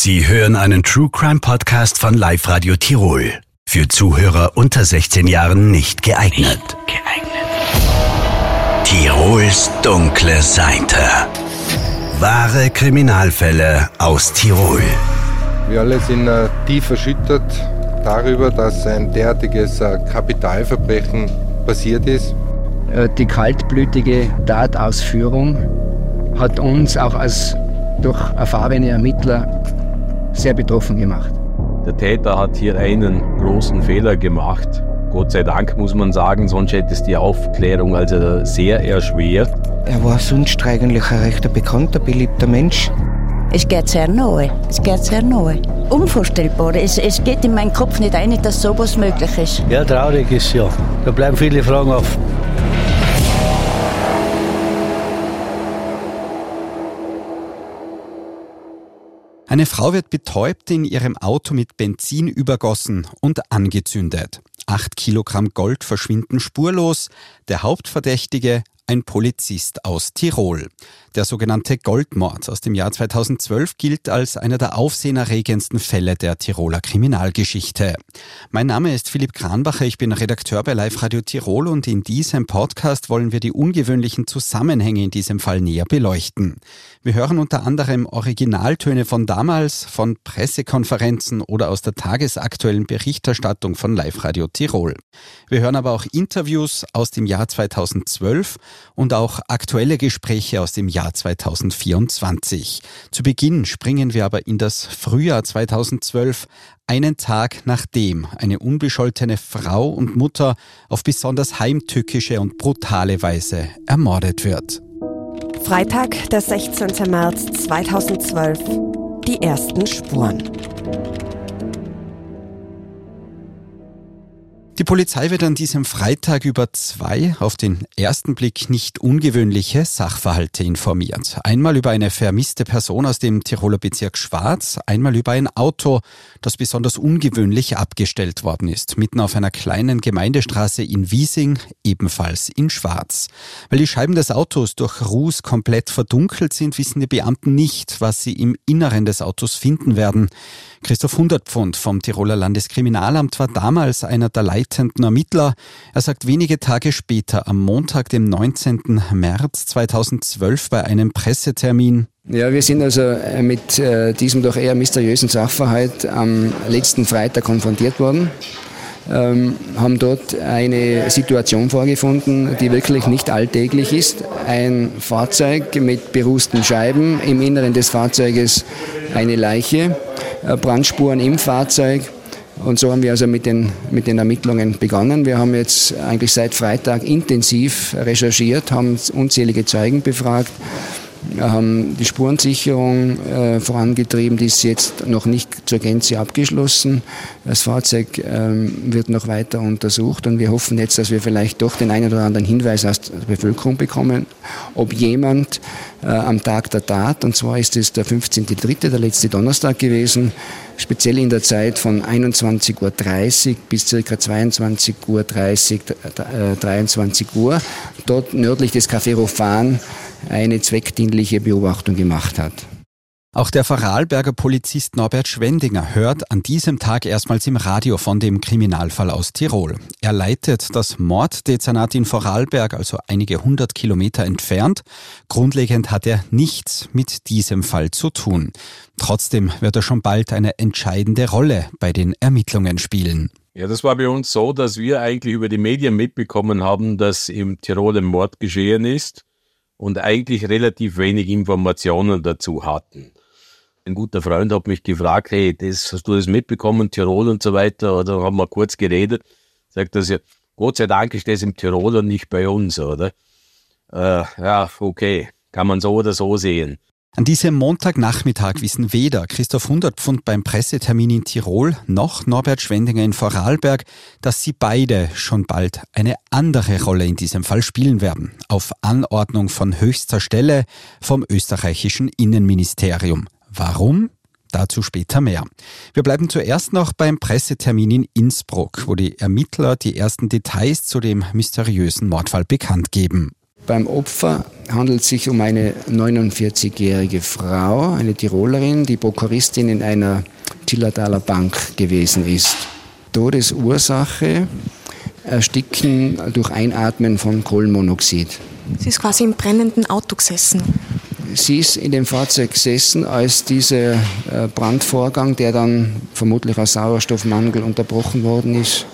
Sie hören einen True Crime Podcast von Live Radio Tirol. Für Zuhörer unter 16 Jahren nicht geeignet. Nicht geeignet. Tirols dunkle Seite. Wahre Kriminalfälle aus Tirol. Wir alle sind äh, tief erschüttert darüber, dass ein derartiges äh, Kapitalverbrechen passiert ist. Äh, die kaltblütige Tatausführung hat uns auch als durch erfahrene Ermittler sehr betroffen gemacht. Der Täter hat hier einen großen Fehler gemacht. Gott sei Dank muss man sagen, sonst hätte es die Aufklärung also sehr erschwert. Er war sonst eigentlich ein recht bekannter, beliebter Mensch. Es geht sehr nahe, es geht sehr nahe. Unvorstellbar, es, es geht in meinen Kopf nicht ein, dass sowas möglich ist. Ja, traurig ist ja. Da bleiben viele Fragen offen. Eine Frau wird betäubt, in ihrem Auto mit Benzin übergossen und angezündet. Acht Kilogramm Gold verschwinden spurlos. Der Hauptverdächtige, ein Polizist aus Tirol. Der sogenannte Goldmord aus dem Jahr 2012 gilt als einer der aufsehenerregendsten Fälle der Tiroler Kriminalgeschichte. Mein Name ist Philipp Kranbacher, ich bin Redakteur bei Live Radio Tirol und in diesem Podcast wollen wir die ungewöhnlichen Zusammenhänge in diesem Fall näher beleuchten. Wir hören unter anderem Originaltöne von damals, von Pressekonferenzen oder aus der tagesaktuellen Berichterstattung von Live Radio Tirol. Wir hören aber auch Interviews aus dem Jahr 2012 und auch aktuelle Gespräche aus dem Jahr Jahr 2024. Zu Beginn springen wir aber in das Frühjahr 2012, einen Tag nachdem eine unbescholtene Frau und Mutter auf besonders heimtückische und brutale Weise ermordet wird. Freitag, der 16. März 2012. Die ersten Spuren. Die Polizei wird an diesem Freitag über zwei auf den ersten Blick nicht ungewöhnliche Sachverhalte informiert. Einmal über eine vermisste Person aus dem Tiroler Bezirk Schwarz, einmal über ein Auto, das besonders ungewöhnlich abgestellt worden ist, mitten auf einer kleinen Gemeindestraße in Wiesing, ebenfalls in Schwarz. Weil die Scheiben des Autos durch Ruß komplett verdunkelt sind, wissen die Beamten nicht, was sie im Inneren des Autos finden werden. Christoph Hundertpfund vom Tiroler Landeskriminalamt war damals einer der leitenden Ermittler. Er sagt wenige Tage später, am Montag, dem 19. März 2012, bei einem Pressetermin, ja, wir sind also äh, mit äh, diesem doch eher mysteriösen Sachverhalt am letzten Freitag konfrontiert worden. Ähm, haben dort eine Situation vorgefunden, die wirklich nicht alltäglich ist. Ein Fahrzeug mit berußten Scheiben, im Inneren des Fahrzeuges eine Leiche. Äh, Brandspuren im Fahrzeug. Und so haben wir also mit den, mit den Ermittlungen begonnen. Wir haben jetzt eigentlich seit Freitag intensiv recherchiert, haben unzählige Zeugen befragt haben die Spurensicherung äh, vorangetrieben, die ist jetzt noch nicht zur Gänze abgeschlossen. Das Fahrzeug ähm, wird noch weiter untersucht und wir hoffen jetzt, dass wir vielleicht doch den einen oder anderen Hinweis aus der Bevölkerung bekommen, ob jemand äh, am Tag der Tat, und zwar ist es der 15.3., der letzte Donnerstag gewesen, speziell in der Zeit von 21.30 Uhr bis ca. 22.30 Uhr, äh, 23 Uhr, dort nördlich des Café Rofan eine zweckdienliche Beobachtung gemacht hat. Auch der Vorarlberger Polizist Norbert Schwendinger hört an diesem Tag erstmals im Radio von dem Kriminalfall aus Tirol. Er leitet das Morddezernat in Vorarlberg, also einige hundert Kilometer entfernt. Grundlegend hat er nichts mit diesem Fall zu tun. Trotzdem wird er schon bald eine entscheidende Rolle bei den Ermittlungen spielen. Ja, das war bei uns so, dass wir eigentlich über die Medien mitbekommen haben, dass im Tirol ein Mord geschehen ist und eigentlich relativ wenig Informationen dazu hatten. Ein guter Freund hat mich gefragt, hey, das, hast du das mitbekommen, Tirol und so weiter, oder haben wir kurz geredet, sagt er, ja, Gott sei Dank ist das im Tirol und nicht bei uns, oder? Äh, ja, okay, kann man so oder so sehen. An diesem Montagnachmittag wissen weder Christoph Hundertpfund beim Pressetermin in Tirol noch Norbert Schwendinger in Vorarlberg, dass sie beide schon bald eine andere Rolle in diesem Fall spielen werden. Auf Anordnung von höchster Stelle vom österreichischen Innenministerium. Warum? Dazu später mehr. Wir bleiben zuerst noch beim Pressetermin in Innsbruck, wo die Ermittler die ersten Details zu dem mysteriösen Mordfall bekannt geben. Beim Opfer handelt es sich um eine 49-jährige Frau, eine Tirolerin, die Prokuristin in einer Tillertaler Bank gewesen ist. Todesursache Ersticken durch Einatmen von Kohlenmonoxid. Sie ist quasi im brennenden Auto gesessen. Sie ist in dem Fahrzeug gesessen, als dieser äh, Brandvorgang, der dann vermutlich aus Sauerstoffmangel unterbrochen worden ist,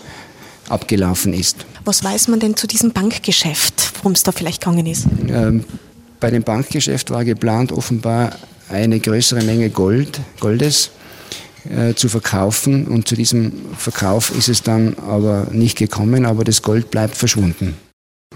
abgelaufen ist. Was weiß man denn zu diesem Bankgeschäft, worum es da vielleicht gegangen ist? Ähm, bei dem Bankgeschäft war geplant, offenbar eine größere Menge Gold, Goldes äh, zu verkaufen. Und zu diesem Verkauf ist es dann aber nicht gekommen, aber das Gold bleibt verschwunden.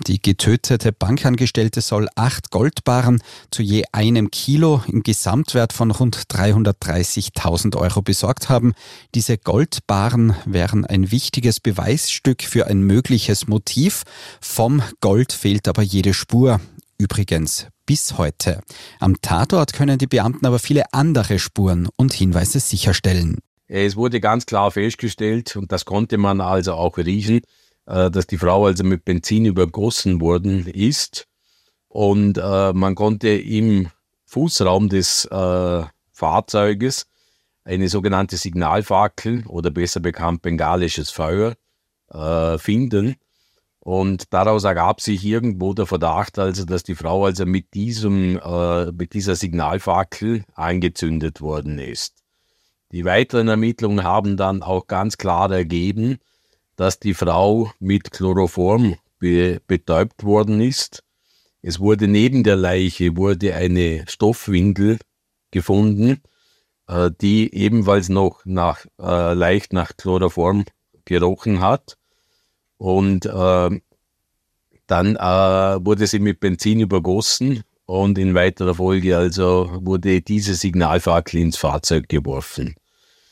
Die getötete Bankangestellte soll acht Goldbarren zu je einem Kilo im Gesamtwert von rund 330.000 Euro besorgt haben. Diese Goldbarren wären ein wichtiges Beweisstück für ein mögliches Motiv. Vom Gold fehlt aber jede Spur. Übrigens bis heute. Am Tatort können die Beamten aber viele andere Spuren und Hinweise sicherstellen. Es wurde ganz klar festgestellt, und das konnte man also auch riechen, äh, dass die Frau also mit Benzin übergossen worden ist. Und äh, man konnte im Fußraum des äh, Fahrzeuges eine sogenannte Signalfackel oder besser bekannt bengalisches Feuer äh, finden. Und daraus ergab sich irgendwo der Verdacht, also, dass die Frau also mit diesem, äh, mit dieser Signalfackel angezündet worden ist. Die weiteren Ermittlungen haben dann auch ganz klar ergeben, dass die Frau mit Chloroform be betäubt worden ist. Es wurde neben der Leiche wurde eine Stoffwindel gefunden, äh, die ebenfalls noch nach, äh, leicht nach Chloroform gerochen hat. Und äh, dann wurde sie mit Benzin übergossen und in weiterer Folge also wurde diese Signalfackel ins Fahrzeug geworfen.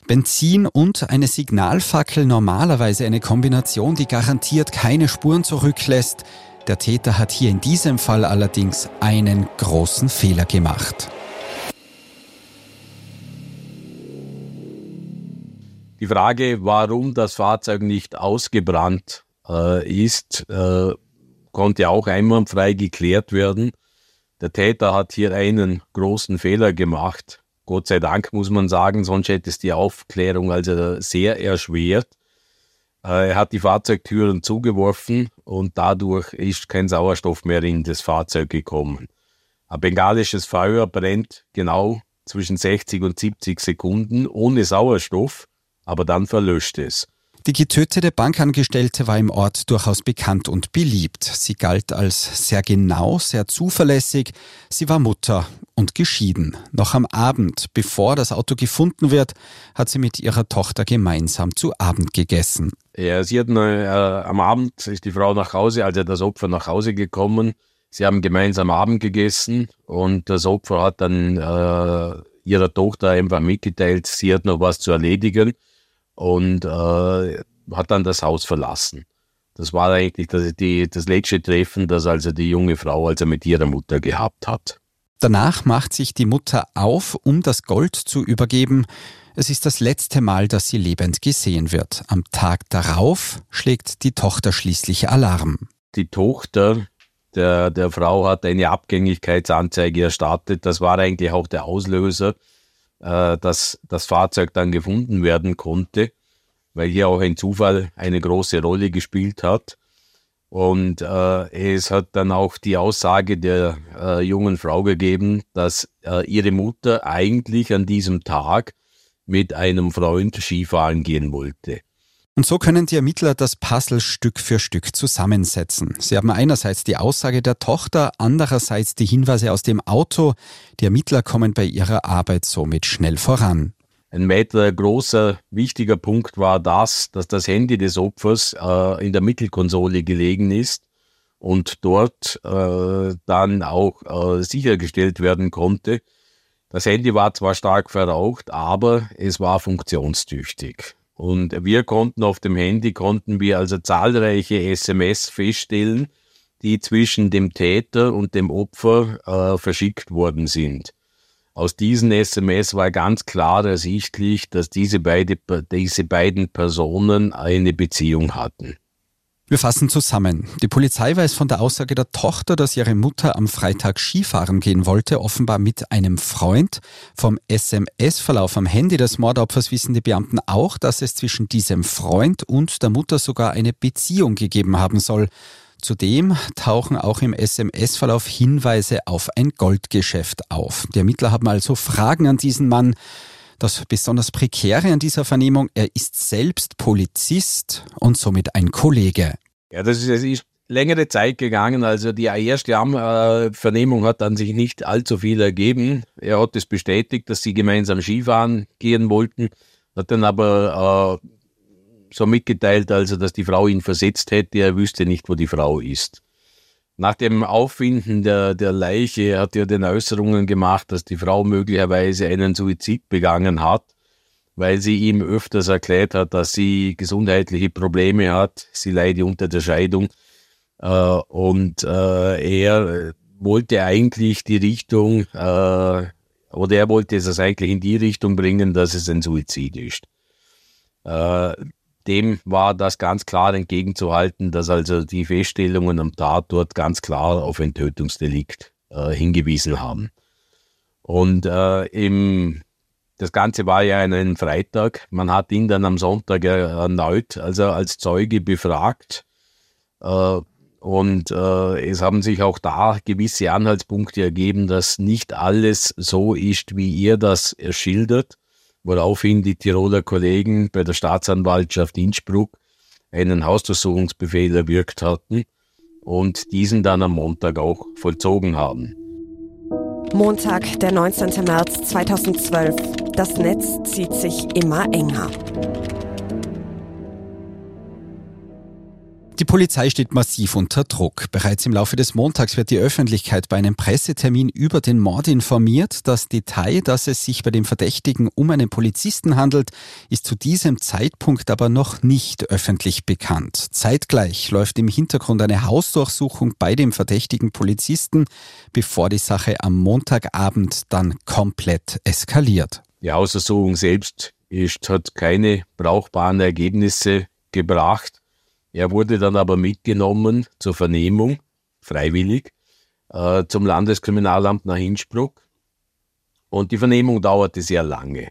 Benzin und eine Signalfackel normalerweise eine Kombination, die garantiert keine Spuren zurücklässt. Der Täter hat hier in diesem Fall allerdings einen großen Fehler gemacht. Die Frage, warum das Fahrzeug nicht ausgebrannt äh, ist, äh, konnte auch einwandfrei geklärt werden. Der Täter hat hier einen großen Fehler gemacht. Gott sei Dank muss man sagen, sonst hätte es die Aufklärung also sehr erschwert. Äh, er hat die Fahrzeugtüren zugeworfen und dadurch ist kein Sauerstoff mehr in das Fahrzeug gekommen. Ein bengalisches Feuer brennt genau zwischen 60 und 70 Sekunden ohne Sauerstoff, aber dann verlöscht es. Die getötete Bankangestellte war im Ort durchaus bekannt und beliebt. Sie galt als sehr genau, sehr zuverlässig. Sie war Mutter und geschieden. Noch am Abend, bevor das Auto gefunden wird, hat sie mit ihrer Tochter gemeinsam zu Abend gegessen. Ja, sie hatten, äh, am Abend ist die Frau nach Hause, also das Opfer nach Hause gekommen. Sie haben gemeinsam Abend gegessen und das Opfer hat dann äh, ihrer Tochter einfach mitgeteilt, sie hat noch was zu erledigen und äh, hat dann das Haus verlassen. Das war eigentlich das, die, das letzte Treffen, das also die junge Frau also mit ihrer Mutter gehabt hat. Danach macht sich die Mutter auf, um das Gold zu übergeben. Es ist das letzte Mal, dass sie lebend gesehen wird. Am Tag darauf schlägt die Tochter schließlich Alarm. Die Tochter der, der Frau hat eine Abgängigkeitsanzeige erstattet. Das war eigentlich auch der Auslöser äh, dass das Fahrzeug dann gefunden werden konnte, weil hier auch ein Zufall eine große Rolle gespielt hat. Und äh, es hat dann auch die Aussage der äh, jungen Frau gegeben, dass äh, ihre Mutter eigentlich an diesem Tag mit einem Freund Skifahren gehen wollte. Und so können die Ermittler das Puzzle Stück für Stück zusammensetzen. Sie haben einerseits die Aussage der Tochter, andererseits die Hinweise aus dem Auto. Die Ermittler kommen bei ihrer Arbeit somit schnell voran. Ein weiterer großer, wichtiger Punkt war das, dass das Handy des Opfers äh, in der Mittelkonsole gelegen ist und dort äh, dann auch äh, sichergestellt werden konnte. Das Handy war zwar stark verraucht, aber es war funktionstüchtig. Und wir konnten auf dem Handy, konnten wir also zahlreiche SMS feststellen, die zwischen dem Täter und dem Opfer äh, verschickt worden sind. Aus diesen SMS war ganz klar ersichtlich, dass diese, beide, diese beiden Personen eine Beziehung hatten. Wir fassen zusammen. Die Polizei weiß von der Aussage der Tochter, dass ihre Mutter am Freitag Skifahren gehen wollte, offenbar mit einem Freund. Vom SMS-Verlauf am Handy des Mordopfers wissen die Beamten auch, dass es zwischen diesem Freund und der Mutter sogar eine Beziehung gegeben haben soll. Zudem tauchen auch im SMS-Verlauf Hinweise auf ein Goldgeschäft auf. Die Ermittler haben also Fragen an diesen Mann. Das besonders Prekäre an dieser Vernehmung, er ist selbst Polizist und somit ein Kollege. Ja, das ist, das ist längere Zeit gegangen. Also die erste äh, Vernehmung hat an sich nicht allzu viel ergeben. Er hat es bestätigt, dass sie gemeinsam Skifahren gehen wollten, hat dann aber äh, so mitgeteilt, also dass die Frau ihn versetzt hätte, er wüsste nicht, wo die Frau ist. Nach dem Auffinden der, der Leiche hat er den Äußerungen gemacht, dass die Frau möglicherweise einen Suizid begangen hat, weil sie ihm öfters erklärt hat, dass sie gesundheitliche Probleme hat, sie leide unter der Scheidung äh, und äh, er wollte eigentlich die Richtung, äh, oder er wollte es eigentlich in die Richtung bringen, dass es ein Suizid ist. Dem war das ganz klar entgegenzuhalten, dass also die Feststellungen am Tatort ganz klar auf ein Tötungsdelikt äh, hingewiesen haben. Und äh, im, das Ganze war ja ein Freitag. Man hat ihn dann am Sonntag erneut also als Zeuge befragt. Äh, und äh, es haben sich auch da gewisse Anhaltspunkte ergeben, dass nicht alles so ist, wie ihr das schildert woraufhin die Tiroler Kollegen bei der Staatsanwaltschaft Innsbruck einen Hausdurchsuchungsbefehl erwirkt hatten und diesen dann am Montag auch vollzogen haben. Montag, der 19. März 2012. Das Netz zieht sich immer enger. Die Polizei steht massiv unter Druck. Bereits im Laufe des Montags wird die Öffentlichkeit bei einem Pressetermin über den Mord informiert. Das Detail, dass es sich bei dem Verdächtigen um einen Polizisten handelt, ist zu diesem Zeitpunkt aber noch nicht öffentlich bekannt. Zeitgleich läuft im Hintergrund eine Hausdurchsuchung bei dem verdächtigen Polizisten, bevor die Sache am Montagabend dann komplett eskaliert. Die Hausdurchsuchung selbst ist, hat keine brauchbaren Ergebnisse gebracht. Er wurde dann aber mitgenommen zur Vernehmung, freiwillig, äh, zum Landeskriminalamt nach Innsbruck. Und die Vernehmung dauerte sehr lange.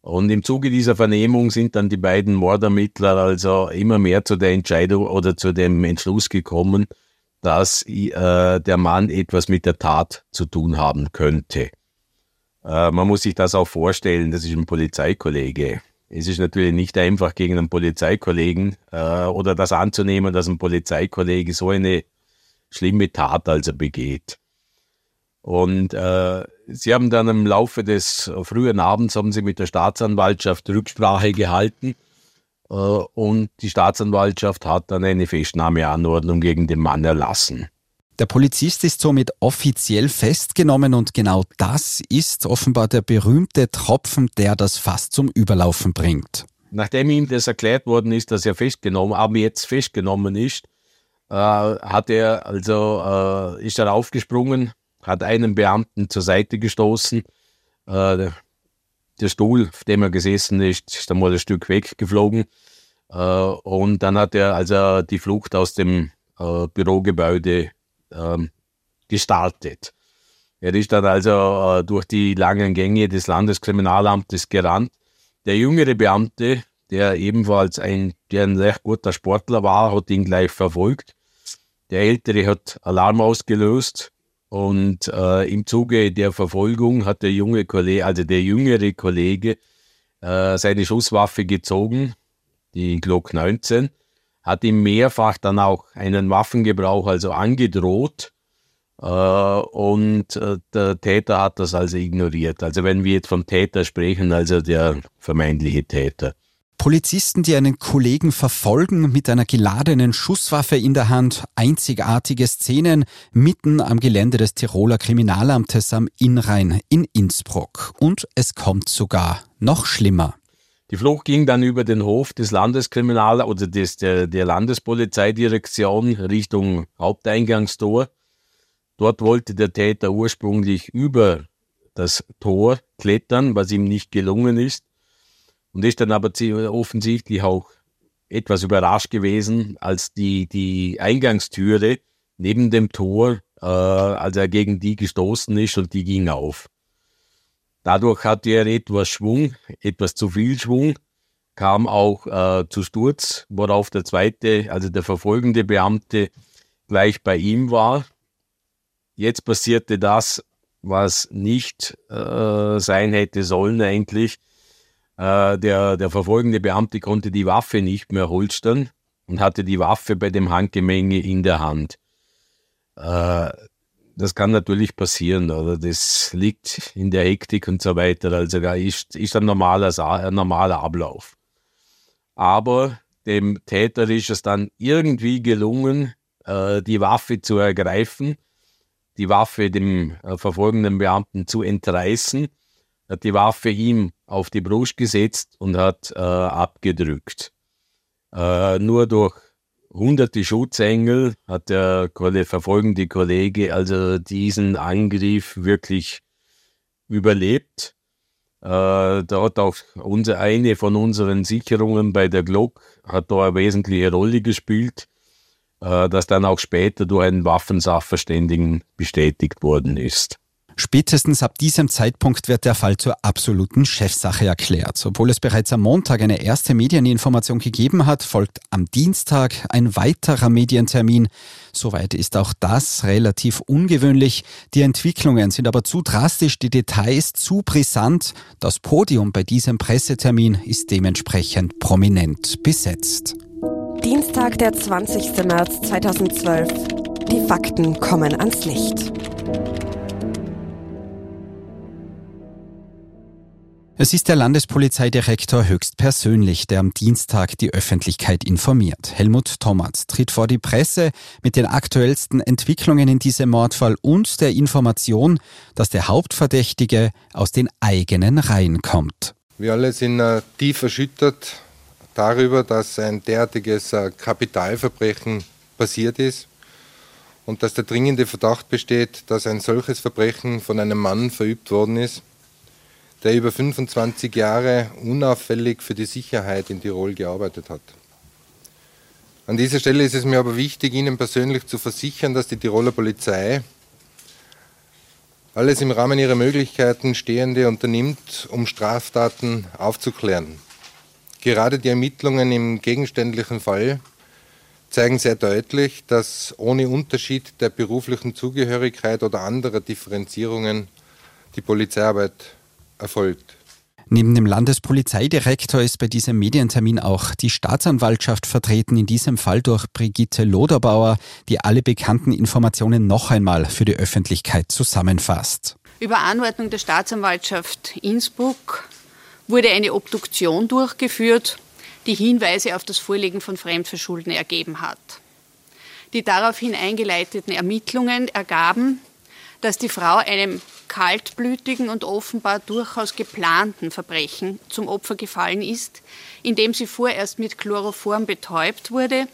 Und im Zuge dieser Vernehmung sind dann die beiden Mordermittler also immer mehr zu der Entscheidung oder zu dem Entschluss gekommen, dass äh, der Mann etwas mit der Tat zu tun haben könnte. Äh, man muss sich das auch vorstellen, das ist ein Polizeikollege. Es ist natürlich nicht einfach gegen einen Polizeikollegen äh, oder das anzunehmen, dass ein Polizeikollege so eine schlimme Tat also begeht. Und äh, sie haben dann im Laufe des frühen Abends haben sie mit der Staatsanwaltschaft Rücksprache gehalten äh, und die Staatsanwaltschaft hat dann eine Festnahmeanordnung gegen den Mann erlassen. Der Polizist ist somit offiziell festgenommen und genau das ist offenbar der berühmte Tropfen, der das Fass zum Überlaufen bringt. Nachdem ihm das erklärt worden ist, dass er festgenommen, aber jetzt festgenommen ist, äh, hat er also äh, ist er aufgesprungen, hat einen Beamten zur Seite gestoßen. Äh, der Stuhl, auf dem er gesessen ist, ist einmal ein Stück weggeflogen. Äh, und dann hat er also die Flucht aus dem äh, Bürogebäude ähm, gestartet. Er ist dann also äh, durch die langen Gänge des Landeskriminalamtes gerannt. Der jüngere Beamte, der ebenfalls ein, der ein recht guter Sportler war, hat ihn gleich verfolgt. Der ältere hat Alarm ausgelöst und äh, im Zuge der Verfolgung hat der junge Kollege, also der jüngere Kollege, äh, seine Schusswaffe gezogen, die Glock 19, hat ihm mehrfach dann auch einen Waffengebrauch also angedroht. Äh, und äh, der Täter hat das also ignoriert. Also wenn wir jetzt vom Täter sprechen, also der vermeintliche Täter. Polizisten, die einen Kollegen verfolgen mit einer geladenen Schusswaffe in der Hand, einzigartige Szenen mitten am Gelände des Tiroler Kriminalamtes am Innrhein in Innsbruck. Und es kommt sogar noch schlimmer. Die Flucht ging dann über den Hof des Landeskriminal- oder des, der, der Landespolizeidirektion Richtung Haupteingangstor. Dort wollte der Täter ursprünglich über das Tor klettern, was ihm nicht gelungen ist und ist dann aber offensichtlich auch etwas überrascht gewesen, als die, die Eingangstüre neben dem Tor, äh, als er gegen die gestoßen ist und die ging auf. Dadurch hatte er etwas Schwung, etwas zu viel Schwung, kam auch äh, zu Sturz, worauf der zweite, also der verfolgende Beamte, gleich bei ihm war. Jetzt passierte das, was nicht äh, sein hätte sollen eigentlich. Äh, der, der verfolgende Beamte konnte die Waffe nicht mehr holstern und hatte die Waffe bei dem Handgemenge in der Hand. Äh, das kann natürlich passieren, oder? Das liegt in der Hektik und so weiter. Also da ist, ist ein, normaler, ein normaler Ablauf. Aber dem Täter ist es dann irgendwie gelungen, äh, die Waffe zu ergreifen, die Waffe dem äh, verfolgenden Beamten zu entreißen, hat die Waffe ihm auf die Brust gesetzt und hat äh, abgedrückt. Nur durch hunderte Schutzengel hat der verfolgende Kollege also diesen Angriff wirklich überlebt. Äh, da hat auch unser, eine von unseren Sicherungen bei der Glock hat da eine wesentliche Rolle gespielt, äh, das dann auch später durch einen Waffensachverständigen bestätigt worden ist. Spätestens ab diesem Zeitpunkt wird der Fall zur absoluten Chefsache erklärt. Obwohl es bereits am Montag eine erste Medieninformation gegeben hat, folgt am Dienstag ein weiterer Medientermin. Soweit ist auch das relativ ungewöhnlich. Die Entwicklungen sind aber zu drastisch, die Details zu brisant. Das Podium bei diesem Pressetermin ist dementsprechend prominent besetzt. Dienstag, der 20. März 2012. Die Fakten kommen ans Licht. Es ist der Landespolizeidirektor höchstpersönlich, der am Dienstag die Öffentlichkeit informiert. Helmut Thomas tritt vor die Presse mit den aktuellsten Entwicklungen in diesem Mordfall und der Information, dass der Hauptverdächtige aus den eigenen Reihen kommt. Wir alle sind äh, tief erschüttert darüber, dass ein derartiges äh, Kapitalverbrechen passiert ist und dass der dringende Verdacht besteht, dass ein solches Verbrechen von einem Mann verübt worden ist der über 25 Jahre unauffällig für die Sicherheit in Tirol gearbeitet hat. An dieser Stelle ist es mir aber wichtig, Ihnen persönlich zu versichern, dass die Tiroler Polizei alles im Rahmen ihrer Möglichkeiten Stehende unternimmt, um Straftaten aufzuklären. Gerade die Ermittlungen im gegenständlichen Fall zeigen sehr deutlich, dass ohne Unterschied der beruflichen Zugehörigkeit oder anderer Differenzierungen die Polizeiarbeit erfolgt. Neben dem Landespolizeidirektor ist bei diesem Medientermin auch die Staatsanwaltschaft vertreten, in diesem Fall durch Brigitte Loderbauer, die alle bekannten Informationen noch einmal für die Öffentlichkeit zusammenfasst. Über Anordnung der Staatsanwaltschaft Innsbruck wurde eine Obduktion durchgeführt, die Hinweise auf das Vorliegen von Fremdverschulden ergeben hat. Die daraufhin eingeleiteten Ermittlungen ergaben, dass die Frau einem kaltblütigen und offenbar durchaus geplanten Verbrechen zum Opfer gefallen ist, indem sie vorerst mit Chloroform betäubt wurde,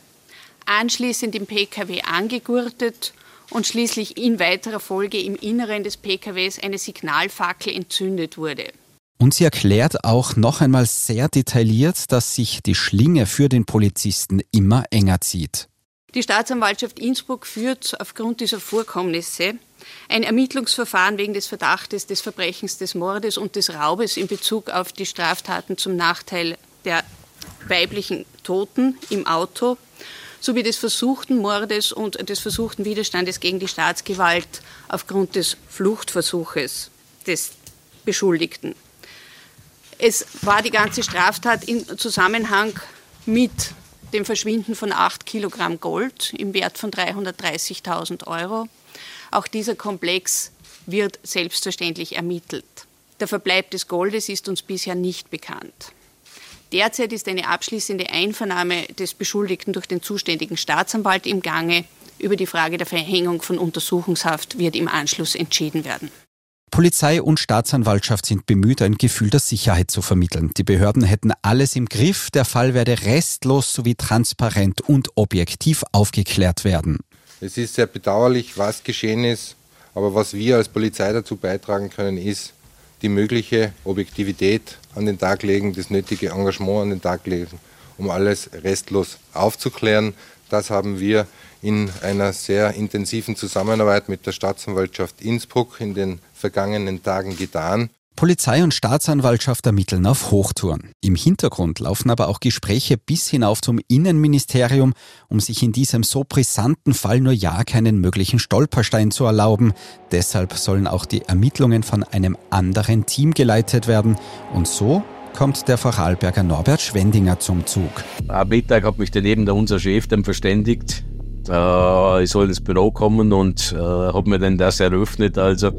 anschließend im Pkw angegurtet und schließlich in weiterer Folge im Inneren des Pkws eine Signalfackel entzündet wurde. Und sie erklärt auch noch einmal sehr detailliert, dass sich die Schlinge für den Polizisten immer enger zieht. Die Staatsanwaltschaft Innsbruck führt aufgrund dieser Vorkommnisse ein Ermittlungsverfahren wegen des Verdachtes des Verbrechens des Mordes und des Raubes in Bezug auf die Straftaten zum Nachteil der weiblichen Toten im Auto sowie des versuchten Mordes und des versuchten Widerstandes gegen die Staatsgewalt aufgrund des Fluchtversuches des Beschuldigten. Es war die ganze Straftat im Zusammenhang mit dem Verschwinden von 8 Kilogramm Gold im Wert von 330.000 Euro. Auch dieser Komplex wird selbstverständlich ermittelt. Der Verbleib des Goldes ist uns bisher nicht bekannt. Derzeit ist eine abschließende Einvernahme des Beschuldigten durch den zuständigen Staatsanwalt im Gange. Über die Frage der Verhängung von Untersuchungshaft wird im Anschluss entschieden werden. Polizei und Staatsanwaltschaft sind bemüht, ein Gefühl der Sicherheit zu vermitteln. Die Behörden hätten alles im Griff, der Fall werde restlos sowie transparent und objektiv aufgeklärt werden. Es ist sehr bedauerlich, was geschehen ist, aber was wir als Polizei dazu beitragen können, ist die mögliche Objektivität an den Tag legen, das nötige Engagement an den Tag legen, um alles restlos aufzuklären. Das haben wir in einer sehr intensiven Zusammenarbeit mit der Staatsanwaltschaft Innsbruck in den vergangenen Tagen getan. Polizei und Staatsanwaltschaft ermitteln auf Hochtouren. Im Hintergrund laufen aber auch Gespräche bis hinauf zum Innenministerium, um sich in diesem so brisanten Fall nur ja keinen möglichen Stolperstein zu erlauben. Deshalb sollen auch die Ermittlungen von einem anderen Team geleitet werden. Und so kommt der Vorarlberger Norbert Schwendinger zum Zug. Am Mittag hat mich daneben der unser Chef dann verständigt, äh, ich soll ins Büro kommen und äh, habe mir dann das eröffnet, also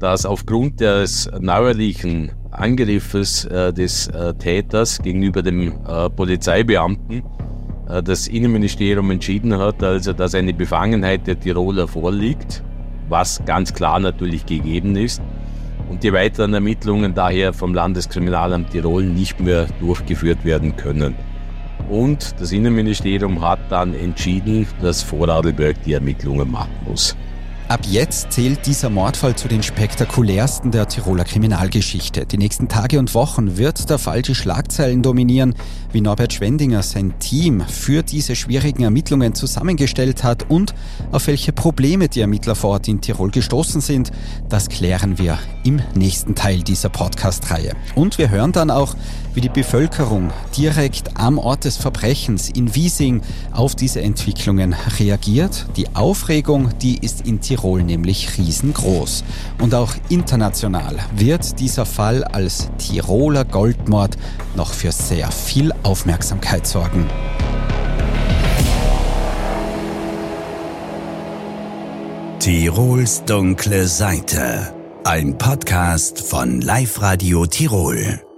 dass aufgrund des neuerlichen Angriffes äh, des äh, Täters gegenüber dem äh, Polizeibeamten äh, das Innenministerium entschieden hat, also dass eine Befangenheit der Tiroler vorliegt, was ganz klar natürlich gegeben ist und die weiteren Ermittlungen daher vom Landeskriminalamt Tirol nicht mehr durchgeführt werden können. Und das Innenministerium hat dann entschieden, dass Vorarlberg die Ermittlungen machen muss. Ab jetzt zählt dieser Mordfall zu den spektakulärsten der Tiroler Kriminalgeschichte. Die nächsten Tage und Wochen wird der Fall die Schlagzeilen dominieren, wie Norbert Schwendinger sein Team für diese schwierigen Ermittlungen zusammengestellt hat und auf welche Probleme die Ermittler vor Ort in Tirol gestoßen sind. Das klären wir im nächsten Teil dieser Podcast-Reihe. Und wir hören dann auch, wie die Bevölkerung direkt am Ort des Verbrechens in Wiesing auf diese Entwicklungen reagiert. Die Aufregung, die ist in Tirol nämlich riesengroß. Und auch international wird dieser Fall als Tiroler Goldmord noch für sehr viel Aufmerksamkeit sorgen. Tirols dunkle Seite. Ein Podcast von Live Radio Tirol.